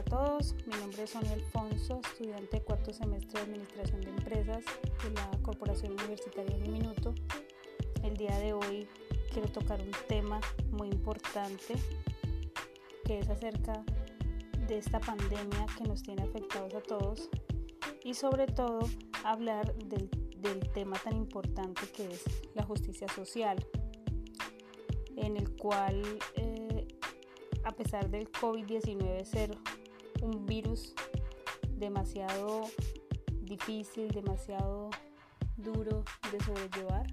para todos. Mi nombre es Sonia Alfonso, estudiante de cuarto semestre de Administración de Empresas de la Corporación Universitaria de Minuto. El día de hoy quiero tocar un tema muy importante que es acerca de esta pandemia que nos tiene afectados a todos y sobre todo hablar del, del tema tan importante que es la justicia social, en el cual eh, a pesar del COVID-19 ser un virus demasiado difícil, demasiado duro de sobrellevar,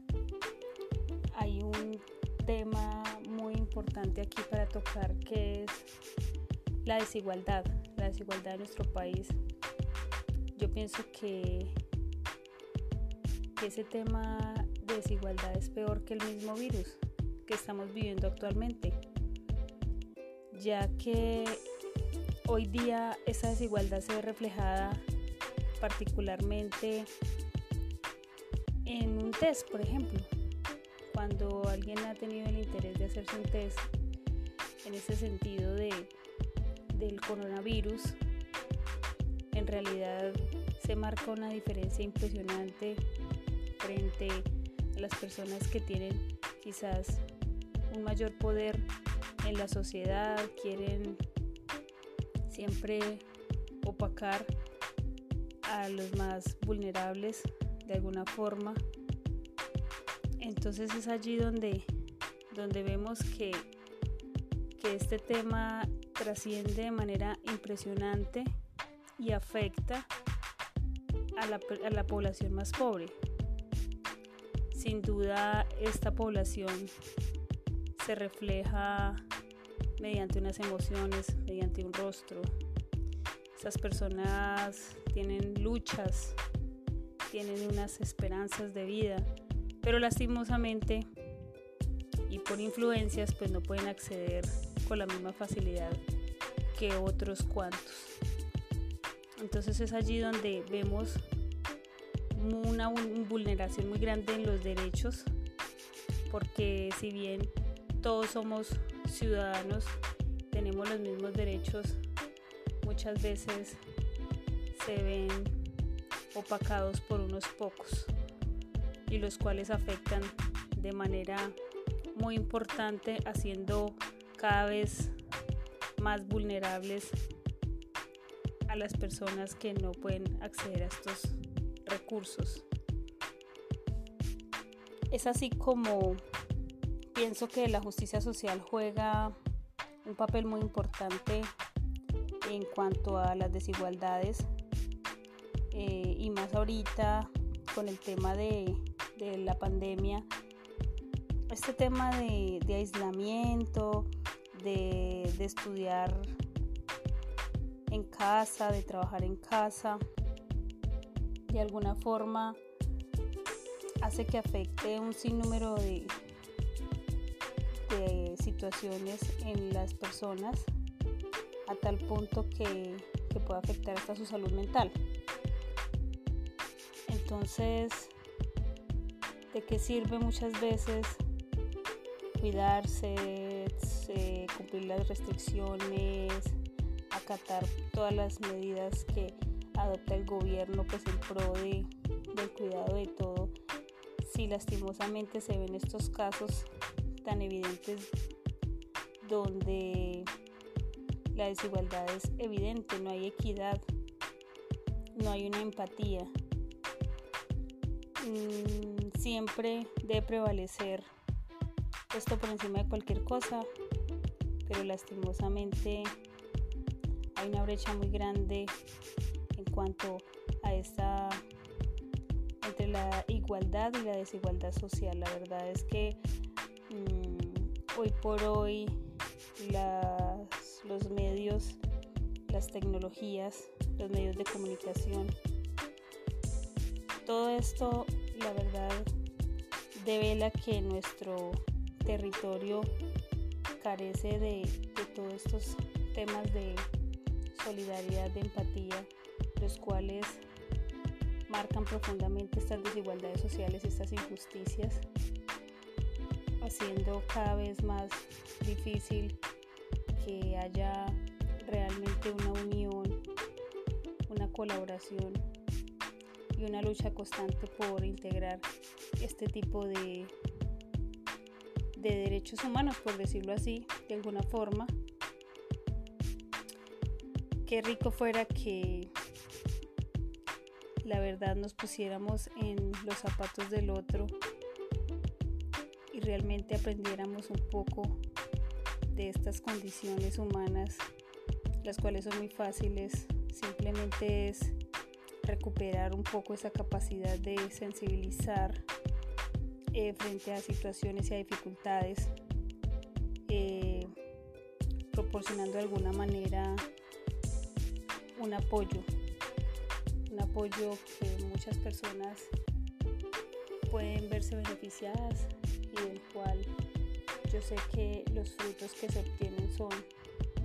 hay un tema muy importante aquí para tocar que es la desigualdad, la desigualdad de nuestro país. Yo pienso que, ese tema de desigualdad es peor que el mismo virus que estamos viviendo actualmente, ya que hoy día esa desigualdad se ve reflejada particularmente en un test, por ejemplo. Cuando alguien ha tenido el interés de hacerse un test en ese sentido de, del coronavirus, en realidad se marca una diferencia impresionante frente a las personas que tienen quizás un mayor poder en la sociedad, quieren siempre opacar a los más vulnerables de alguna forma. Entonces es allí donde, donde vemos que, que este tema trasciende de manera impresionante y afecta a la, a la población más pobre. Sin duda esta población se refleja mediante unas emociones, mediante un rostro. Esas personas tienen luchas, tienen unas esperanzas de vida, pero lastimosamente y por influencias pues no pueden acceder con la misma facilidad que otros cuantos. Entonces es allí donde vemos una vulneración muy grande en los derechos, porque si bien todos somos ciudadanos, tenemos los mismos derechos, muchas veces se ven opacados por unos pocos y los cuales afectan de manera muy importante haciendo cada vez más vulnerables a las personas que no pueden acceder a estos recursos. Es así como pienso que la justicia social juega un papel muy importante en cuanto a las desigualdades eh, y más ahorita con el tema de, la pandemia, este tema de, de aislamiento, de, de estudiar en casa, de trabajar en casa, de alguna forma hace que afecte un sinnúmero de, de situaciones en las personas a tal punto que, que puede afectar hasta su salud mental. Entonces, ¿de qué sirve muchas veces cuidarse, cumplir las restricciones, acatar todas las medidas que adopta el gobierno pues en pro de, del cuidado de todo? Si lastimosamente se ven estos casos tan evidentes donde la desigualdad es evidente, no hay equidad, no hay una empatía. Mm, siempre debe prevalecer esto por encima de cualquier cosa, pero lastimosamente hay una brecha muy grande en cuanto a esta entre la igualdad y la desigualdad social. La verdad es que hoy por hoy los medios, las tecnologías, los medios de comunicación, todo esto, la verdad, devela que nuestro territorio carece de, de todos estos temas de solidaridad, de empatía, los cuales marcan profundamente estas desigualdades sociales, estas injusticias haciendo cada vez más difícil que haya realmente una unión, una colaboración y una lucha constante por integrar este tipo de, de derechos humanos, por decirlo así, de alguna forma. Qué rico fuera que la verdad nos pusiéramos en los zapatos del otro y realmente aprendiéramos un poco de estas condiciones humanas, las cuales son muy fáciles, simplemente es recuperar un poco esa capacidad de sensibilizar eh, frente a situaciones y a dificultades, eh, proporcionando de alguna manera un apoyo, un apoyo que muchas personas pueden verse beneficiadas y del cual yo sé que los frutos que se obtienen son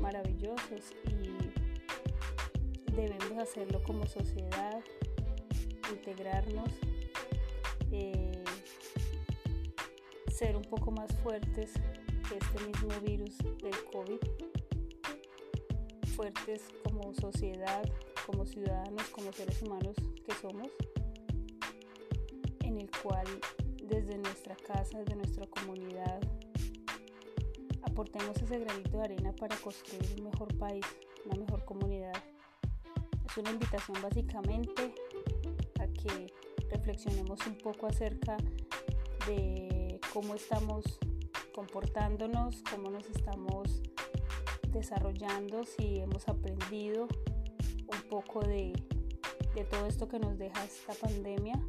maravillosos y debemos hacerlo como sociedad, integrarnos, eh, ser un poco más fuertes que este mismo virus del COVID, fuertes como sociedad, como ciudadanos, como seres humanos que somos, en el cual desde nuestra casa, desde nuestra comunidad, aportemos ese granito de arena para construir un mejor país, una mejor comunidad. Es una invitación básicamente a que reflexionemos un poco acerca de cómo estamos comportándonos, cómo nos estamos desarrollando, si hemos aprendido un poco de, de todo esto que nos deja esta pandemia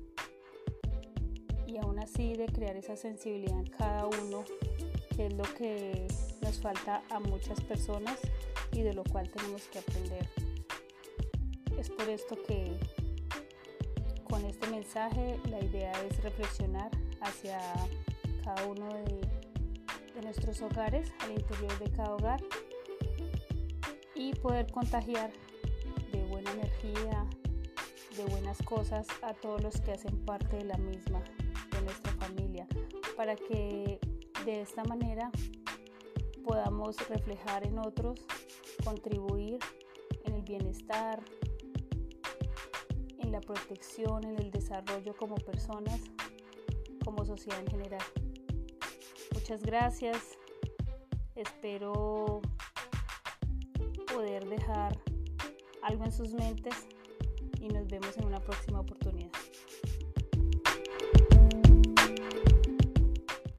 y aún así de crear esa sensibilidad en cada uno, que es lo que nos falta a muchas personas y de lo cual tenemos que aprender. Es por esto que con este mensaje la idea es reflexionar hacia cada uno de, de nuestros hogares, al interior de cada hogar y poder contagiar de buena energía, de buenas cosas a todos los que hacen parte de la misma nuestra familia, para que de esta manera podamos reflejar en otros, contribuir en el bienestar, en la protección, en el desarrollo como personas, como sociedad en general. Muchas gracias. Espero poder dejar algo en sus mentes y nos vemos en una próxima oportunidad.